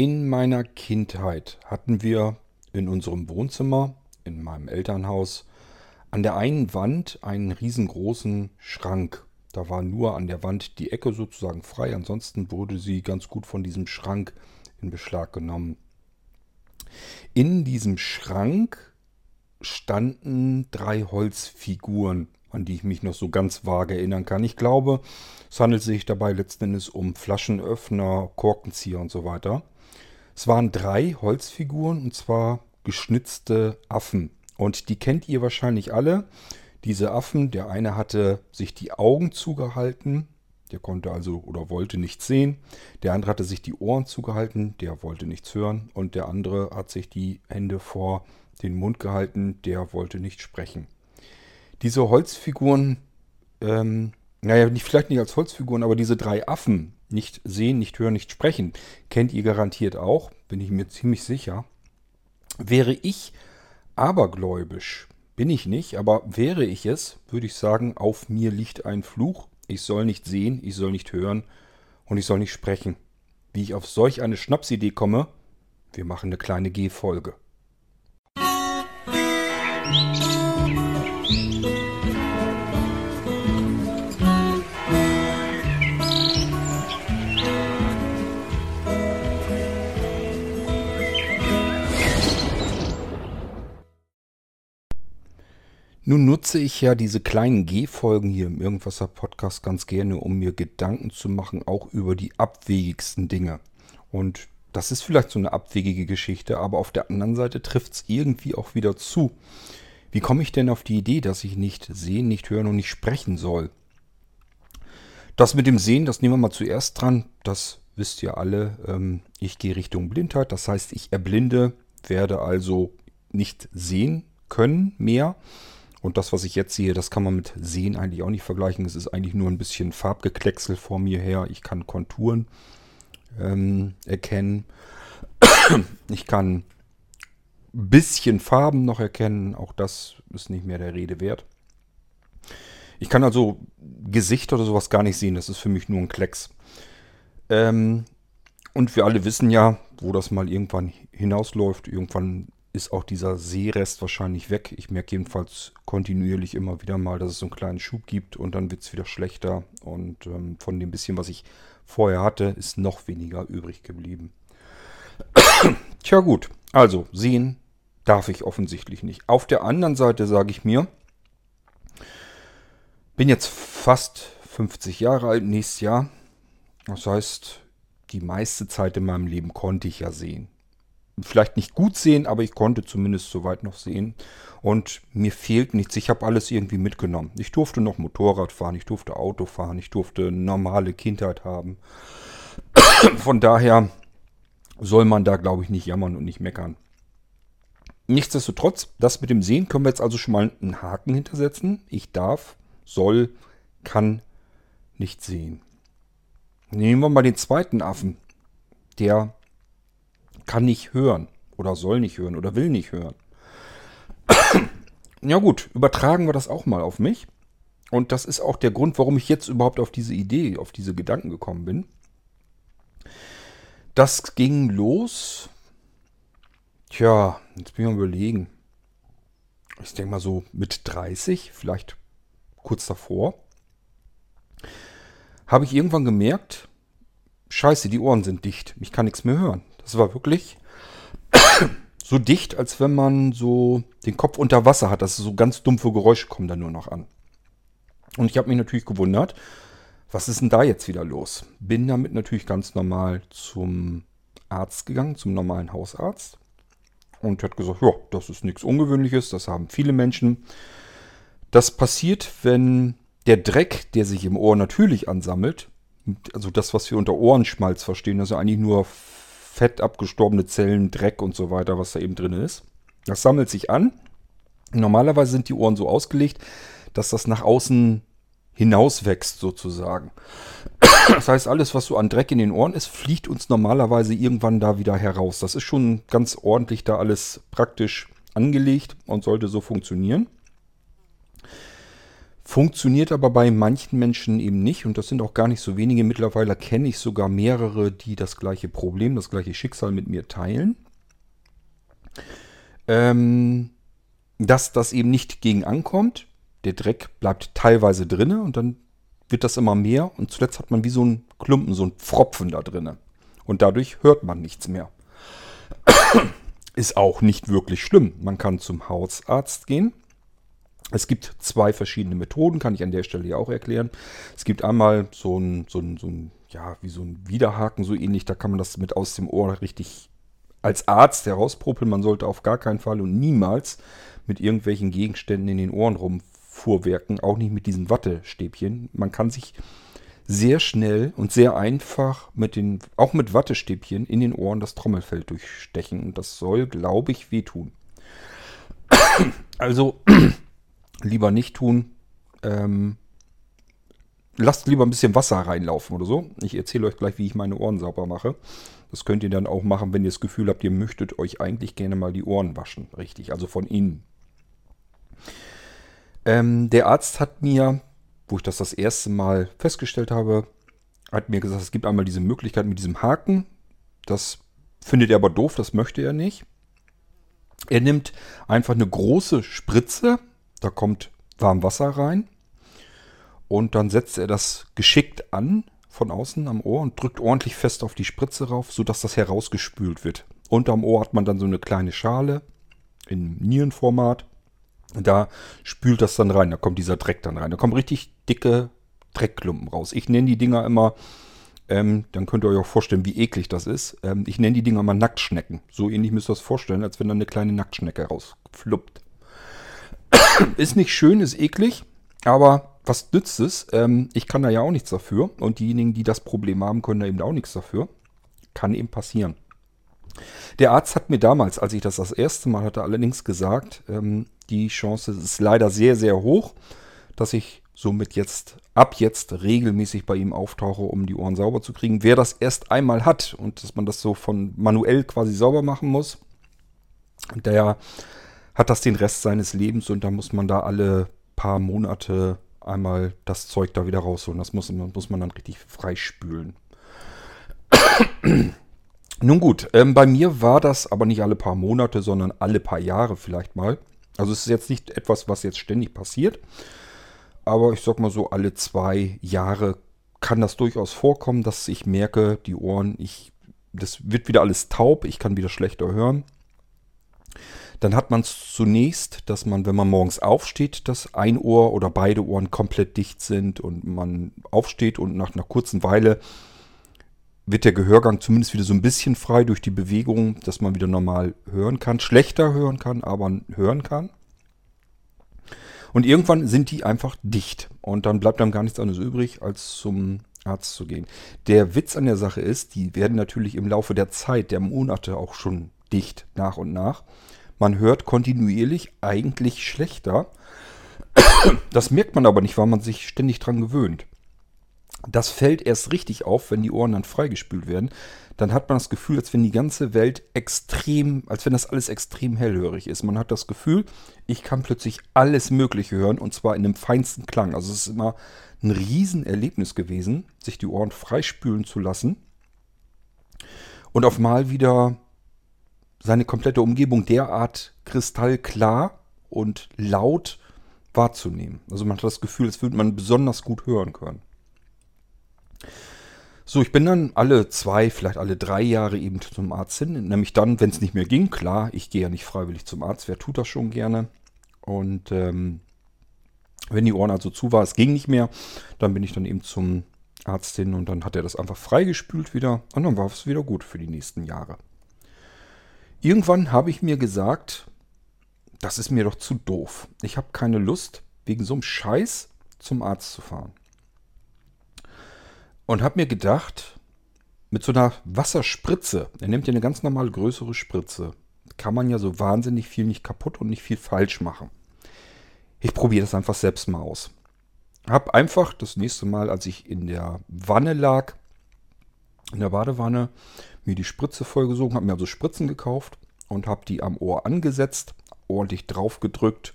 In meiner Kindheit hatten wir in unserem Wohnzimmer, in meinem Elternhaus, an der einen Wand einen riesengroßen Schrank. Da war nur an der Wand die Ecke sozusagen frei, ansonsten wurde sie ganz gut von diesem Schrank in Beschlag genommen. In diesem Schrank standen drei Holzfiguren, an die ich mich noch so ganz vage erinnern kann. Ich glaube, es handelt sich dabei letzten Endes um Flaschenöffner, Korkenzieher und so weiter. Es waren drei Holzfiguren und zwar geschnitzte Affen. Und die kennt ihr wahrscheinlich alle. Diese Affen, der eine hatte sich die Augen zugehalten, der konnte also oder wollte nichts sehen. Der andere hatte sich die Ohren zugehalten, der wollte nichts hören. Und der andere hat sich die Hände vor den Mund gehalten, der wollte nicht sprechen. Diese Holzfiguren, ähm, naja, nicht, vielleicht nicht als Holzfiguren, aber diese drei Affen, nicht sehen, nicht hören, nicht sprechen, kennt ihr garantiert auch, bin ich mir ziemlich sicher. Wäre ich abergläubisch, bin ich nicht, aber wäre ich es, würde ich sagen, auf mir liegt ein Fluch. Ich soll nicht sehen, ich soll nicht hören und ich soll nicht sprechen. Wie ich auf solch eine Schnapsidee komme, wir machen eine kleine G-Folge. Nun nutze ich ja diese kleinen G-Folgen hier im Irgendwasser Podcast ganz gerne, um mir Gedanken zu machen, auch über die abwegigsten Dinge. Und das ist vielleicht so eine abwegige Geschichte, aber auf der anderen Seite trifft es irgendwie auch wieder zu. Wie komme ich denn auf die Idee, dass ich nicht sehen, nicht hören und nicht sprechen soll? Das mit dem Sehen, das nehmen wir mal zuerst dran. Das wisst ihr alle. Ähm, ich gehe Richtung Blindheit. Das heißt, ich erblinde, werde also nicht sehen können mehr. Und das, was ich jetzt sehe, das kann man mit Sehen eigentlich auch nicht vergleichen. Es ist eigentlich nur ein bisschen Farbgeklecksel vor mir her. Ich kann Konturen ähm, erkennen. Ich kann ein bisschen Farben noch erkennen. Auch das ist nicht mehr der Rede wert. Ich kann also Gesichter oder sowas gar nicht sehen. Das ist für mich nur ein Klecks. Ähm, und wir alle wissen ja, wo das mal irgendwann hinausläuft. Irgendwann ist auch dieser Seerest wahrscheinlich weg. Ich merke jedenfalls kontinuierlich immer wieder mal, dass es so einen kleinen Schub gibt und dann wird es wieder schlechter. Und ähm, von dem bisschen, was ich vorher hatte, ist noch weniger übrig geblieben. Tja gut, also sehen darf ich offensichtlich nicht. Auf der anderen Seite sage ich mir, bin jetzt fast 50 Jahre alt, nächstes Jahr. Das heißt, die meiste Zeit in meinem Leben konnte ich ja sehen vielleicht nicht gut sehen, aber ich konnte zumindest soweit noch sehen. Und mir fehlt nichts. Ich habe alles irgendwie mitgenommen. Ich durfte noch Motorrad fahren, ich durfte Auto fahren, ich durfte normale Kindheit haben. Von daher soll man da, glaube ich, nicht jammern und nicht meckern. Nichtsdestotrotz, das mit dem Sehen können wir jetzt also schon mal einen Haken hintersetzen. Ich darf, soll, kann nicht sehen. Nehmen wir mal den zweiten Affen. Der kann nicht hören oder soll nicht hören oder will nicht hören. ja gut, übertragen wir das auch mal auf mich. Und das ist auch der Grund, warum ich jetzt überhaupt auf diese Idee, auf diese Gedanken gekommen bin. Das ging los. Tja, jetzt bin ich mal überlegen. Ich denke mal so mit 30, vielleicht kurz davor, habe ich irgendwann gemerkt, scheiße, die Ohren sind dicht. Ich kann nichts mehr hören. Das war wirklich so dicht, als wenn man so den Kopf unter Wasser hat. Das ist so ganz dumpfe Geräusche kommen da nur noch an. Und ich habe mich natürlich gewundert, was ist denn da jetzt wieder los? Bin damit natürlich ganz normal zum Arzt gegangen, zum normalen Hausarzt. Und hat gesagt, ja, das ist nichts Ungewöhnliches, das haben viele Menschen. Das passiert, wenn der Dreck, der sich im Ohr natürlich ansammelt, also das, was wir unter Ohrenschmalz verstehen, also eigentlich nur Fett, abgestorbene Zellen, Dreck und so weiter, was da eben drin ist. Das sammelt sich an. Normalerweise sind die Ohren so ausgelegt, dass das nach außen hinauswächst sozusagen. Das heißt, alles, was so an Dreck in den Ohren ist, fliegt uns normalerweise irgendwann da wieder heraus. Das ist schon ganz ordentlich da alles praktisch angelegt und sollte so funktionieren. Funktioniert aber bei manchen Menschen eben nicht und das sind auch gar nicht so wenige. Mittlerweile kenne ich sogar mehrere, die das gleiche Problem, das gleiche Schicksal mit mir teilen. Ähm, dass das eben nicht gegen ankommt. Der Dreck bleibt teilweise drinne und dann wird das immer mehr und zuletzt hat man wie so ein Klumpen, so ein Pfropfen da drinne. Und dadurch hört man nichts mehr. Ist auch nicht wirklich schlimm. Man kann zum Hausarzt gehen. Es gibt zwei verschiedene Methoden, kann ich an der Stelle ja auch erklären. Es gibt einmal so ein, so ein, so ein ja, wie so ein Widerhaken, so ähnlich, da kann man das mit aus dem Ohr richtig als Arzt herauspropeln. Man sollte auf gar keinen Fall und niemals mit irgendwelchen Gegenständen in den Ohren rumfuhrwerken, auch nicht mit diesen Wattestäbchen. Man kann sich sehr schnell und sehr einfach mit den, auch mit Wattestäbchen in den Ohren das Trommelfell durchstechen. Und das soll, glaube ich, wehtun. Also lieber nicht tun. Ähm, lasst lieber ein bisschen Wasser reinlaufen oder so. Ich erzähle euch gleich, wie ich meine Ohren sauber mache. Das könnt ihr dann auch machen, wenn ihr das Gefühl habt, ihr möchtet euch eigentlich gerne mal die Ohren waschen. Richtig, also von innen. Ähm, der Arzt hat mir wo ich das das erste Mal festgestellt habe, hat mir gesagt, es gibt einmal diese Möglichkeit mit diesem Haken. Das findet er aber doof, das möchte er nicht. Er nimmt einfach eine große Spritze, da kommt warm Wasser rein und dann setzt er das geschickt an von außen am Ohr und drückt ordentlich fest auf die Spritze rauf, sodass das herausgespült wird. Unterm Ohr hat man dann so eine kleine Schale in Nierenformat. Da spült das dann rein, da kommt dieser Dreck dann rein. Da kommen richtig dicke Dreckklumpen raus. Ich nenne die Dinger immer, ähm, dann könnt ihr euch auch vorstellen, wie eklig das ist. Ähm, ich nenne die Dinger mal Nacktschnecken. So ähnlich müsst ihr das vorstellen, als wenn da eine kleine Nacktschnecke rausfluppt. Ist nicht schön, ist eklig, aber was nützt es? Ähm, ich kann da ja auch nichts dafür. Und diejenigen, die das Problem haben, können da eben auch nichts dafür. Kann eben passieren. Der Arzt hat mir damals, als ich das das erste Mal hatte, allerdings gesagt, ähm, die Chance ist leider sehr, sehr hoch, dass ich somit jetzt ab jetzt regelmäßig bei ihm auftauche, um die Ohren sauber zu kriegen. Wer das erst einmal hat und dass man das so von manuell quasi sauber machen muss, der hat das den Rest seines Lebens und da muss man da alle paar Monate einmal das Zeug da wieder rausholen. Das muss, muss man dann richtig freispülen. Nun gut, ähm, bei mir war das aber nicht alle paar Monate, sondern alle paar Jahre vielleicht mal. Also es ist jetzt nicht etwas, was jetzt ständig passiert. Aber ich sag mal so, alle zwei Jahre kann das durchaus vorkommen, dass ich merke, die Ohren, ich, das wird wieder alles taub, ich kann wieder schlechter hören. Dann hat man es zunächst, dass man, wenn man morgens aufsteht, dass ein Ohr oder beide Ohren komplett dicht sind und man aufsteht und nach einer kurzen Weile wird der Gehörgang zumindest wieder so ein bisschen frei durch die Bewegung, dass man wieder normal hören kann. Schlechter hören kann, aber hören kann. Und irgendwann sind die einfach dicht. Und dann bleibt einem gar nichts anderes übrig, als zum Arzt zu gehen. Der Witz an der Sache ist, die werden natürlich im Laufe der Zeit, der Monate auch schon dicht, nach und nach. Man hört kontinuierlich eigentlich schlechter. Das merkt man aber nicht, weil man sich ständig dran gewöhnt. Das fällt erst richtig auf, wenn die Ohren dann freigespült werden. Dann hat man das Gefühl, als wenn die ganze Welt extrem, als wenn das alles extrem hellhörig ist. Man hat das Gefühl, ich kann plötzlich alles Mögliche hören und zwar in dem feinsten Klang. Also es ist immer ein Riesenerlebnis gewesen, sich die Ohren freispülen zu lassen und auf mal wieder seine komplette Umgebung derart kristallklar und laut wahrzunehmen. Also man hat das Gefühl, als würde man besonders gut hören können. So, ich bin dann alle zwei, vielleicht alle drei Jahre eben zum Arzt hin. Nämlich dann, wenn es nicht mehr ging. Klar, ich gehe ja nicht freiwillig zum Arzt. Wer tut das schon gerne? Und ähm, wenn die Ohren also zu war, es ging nicht mehr, dann bin ich dann eben zum Arzt hin und dann hat er das einfach freigespült wieder. Und dann war es wieder gut für die nächsten Jahre. Irgendwann habe ich mir gesagt, das ist mir doch zu doof. Ich habe keine Lust, wegen so einem Scheiß zum Arzt zu fahren. Und habe mir gedacht, mit so einer Wasserspritze, er nimmt ja eine ganz normale größere Spritze, kann man ja so wahnsinnig viel nicht kaputt und nicht viel falsch machen. Ich probiere das einfach selbst mal aus. Hab einfach das nächste Mal, als ich in der Wanne lag, in der Badewanne, mir die Spritze vollgesogen, habe mir also Spritzen gekauft und habe die am Ohr angesetzt, ordentlich drauf gedrückt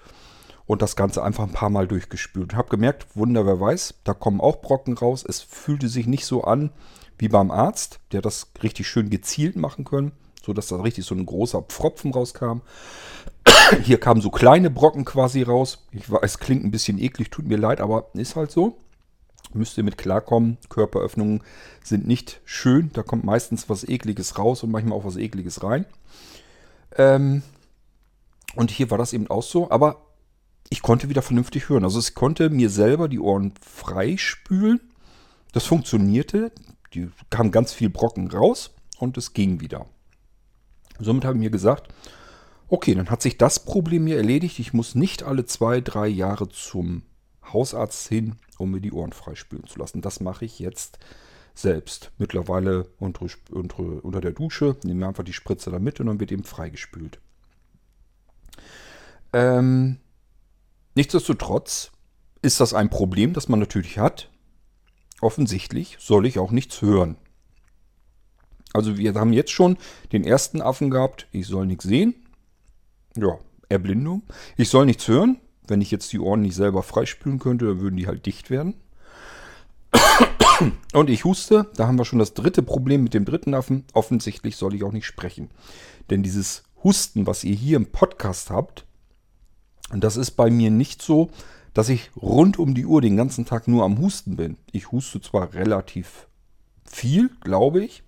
und das Ganze einfach ein paar Mal durchgespült. Und habe gemerkt, Wunder, wer weiß, da kommen auch Brocken raus. Es fühlte sich nicht so an wie beim Arzt, der das richtig schön gezielt machen können, sodass da richtig so ein großer Pfropfen rauskam. Hier kamen so kleine Brocken quasi raus. Ich weiß, klingt ein bisschen eklig, tut mir leid, aber ist halt so. Müsst ihr mit klarkommen. Körperöffnungen sind nicht schön. Da kommt meistens was Ekliges raus und manchmal auch was Ekliges rein. Ähm, und hier war das eben auch so. Aber ich konnte wieder vernünftig hören. Also ich konnte mir selber die Ohren freispülen. Das funktionierte. Die kamen ganz viel Brocken raus und es ging wieder. Somit habe ich mir gesagt, okay, dann hat sich das Problem mir erledigt. Ich muss nicht alle zwei, drei Jahre zum Hausarzt hin, um mir die Ohren freispülen zu lassen. Das mache ich jetzt selbst. Mittlerweile unter, unter, unter der Dusche, nehme einfach die Spritze da mit und dann wird eben freigespült. Ähm, nichtsdestotrotz ist das ein Problem, das man natürlich hat. Offensichtlich soll ich auch nichts hören. Also wir haben jetzt schon den ersten Affen gehabt, ich soll nichts sehen. Ja, Erblindung. Ich soll nichts hören. Wenn ich jetzt die Ohren nicht selber freispülen könnte, dann würden die halt dicht werden. Und ich huste, da haben wir schon das dritte Problem mit dem dritten Affen. Offensichtlich soll ich auch nicht sprechen. Denn dieses Husten, was ihr hier im Podcast habt, das ist bei mir nicht so, dass ich rund um die Uhr den ganzen Tag nur am Husten bin. Ich huste zwar relativ viel, glaube ich,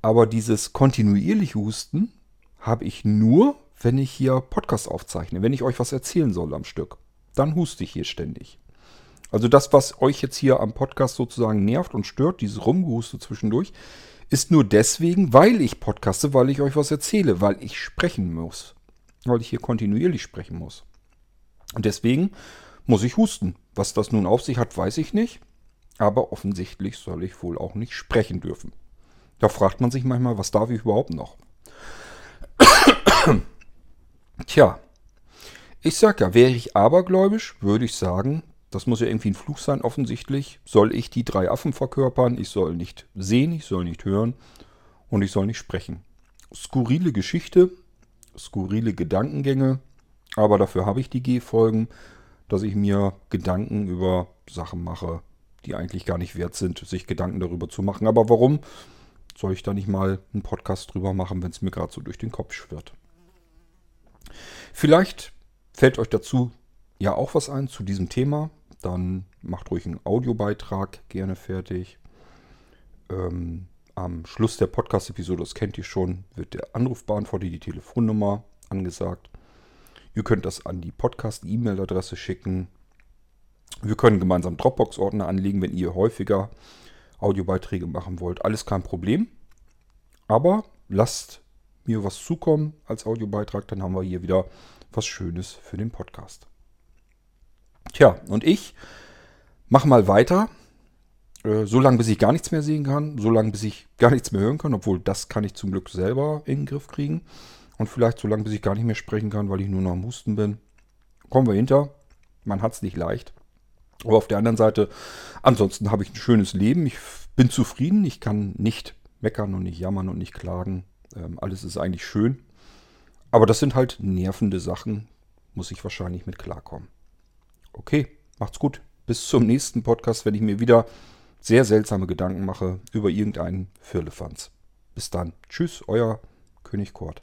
aber dieses kontinuierliche Husten habe ich nur, wenn ich hier Podcast aufzeichne, wenn ich euch was erzählen soll am Stück. Dann huste ich hier ständig. Also das, was euch jetzt hier am Podcast sozusagen nervt und stört, dieses Rumgehuste zwischendurch, ist nur deswegen, weil ich podcaste, weil ich euch was erzähle, weil ich sprechen muss. Weil ich hier kontinuierlich sprechen muss. Und deswegen muss ich husten. Was das nun auf sich hat, weiß ich nicht. Aber offensichtlich soll ich wohl auch nicht sprechen dürfen. Da fragt man sich manchmal, was darf ich überhaupt noch? Tja, ich sag ja, wäre ich abergläubisch, würde ich sagen, das muss ja irgendwie ein Fluch sein, offensichtlich. Soll ich die drei Affen verkörpern? Ich soll nicht sehen, ich soll nicht hören und ich soll nicht sprechen. Skurrile Geschichte, skurrile Gedankengänge, aber dafür habe ich die G-Folgen, dass ich mir Gedanken über Sachen mache, die eigentlich gar nicht wert sind, sich Gedanken darüber zu machen. Aber warum soll ich da nicht mal einen Podcast drüber machen, wenn es mir gerade so durch den Kopf schwirrt? Vielleicht fällt euch dazu ja auch was ein zu diesem Thema. Dann macht ruhig einen Audiobeitrag gerne fertig. Ähm, am Schluss der Podcast-Episode, das kennt ihr schon, wird der Anrufbeantworter, die Telefonnummer angesagt. Ihr könnt das an die Podcast-E-Mail-Adresse schicken. Wir können gemeinsam Dropbox-Ordner anlegen, wenn ihr häufiger Audiobeiträge machen wollt. Alles kein Problem. Aber lasst mir was zukommen als Audiobeitrag, dann haben wir hier wieder was Schönes für den Podcast. Tja, und ich mache mal weiter. Äh, so lange, bis ich gar nichts mehr sehen kann. So lange, bis ich gar nichts mehr hören kann. Obwohl, das kann ich zum Glück selber in den Griff kriegen. Und vielleicht so lange, bis ich gar nicht mehr sprechen kann, weil ich nur noch am Husten bin. Kommen wir hinter. Man hat es nicht leicht. Aber auf der anderen Seite, ansonsten habe ich ein schönes Leben. Ich bin zufrieden. Ich kann nicht meckern und nicht jammern und nicht klagen. Ähm, alles ist eigentlich schön. Aber das sind halt nervende Sachen. Muss ich wahrscheinlich mit klarkommen. Okay, macht's gut. Bis zum nächsten Podcast, wenn ich mir wieder sehr seltsame Gedanken mache über irgendeinen Firlefanz. Bis dann. Tschüss, euer König Kort.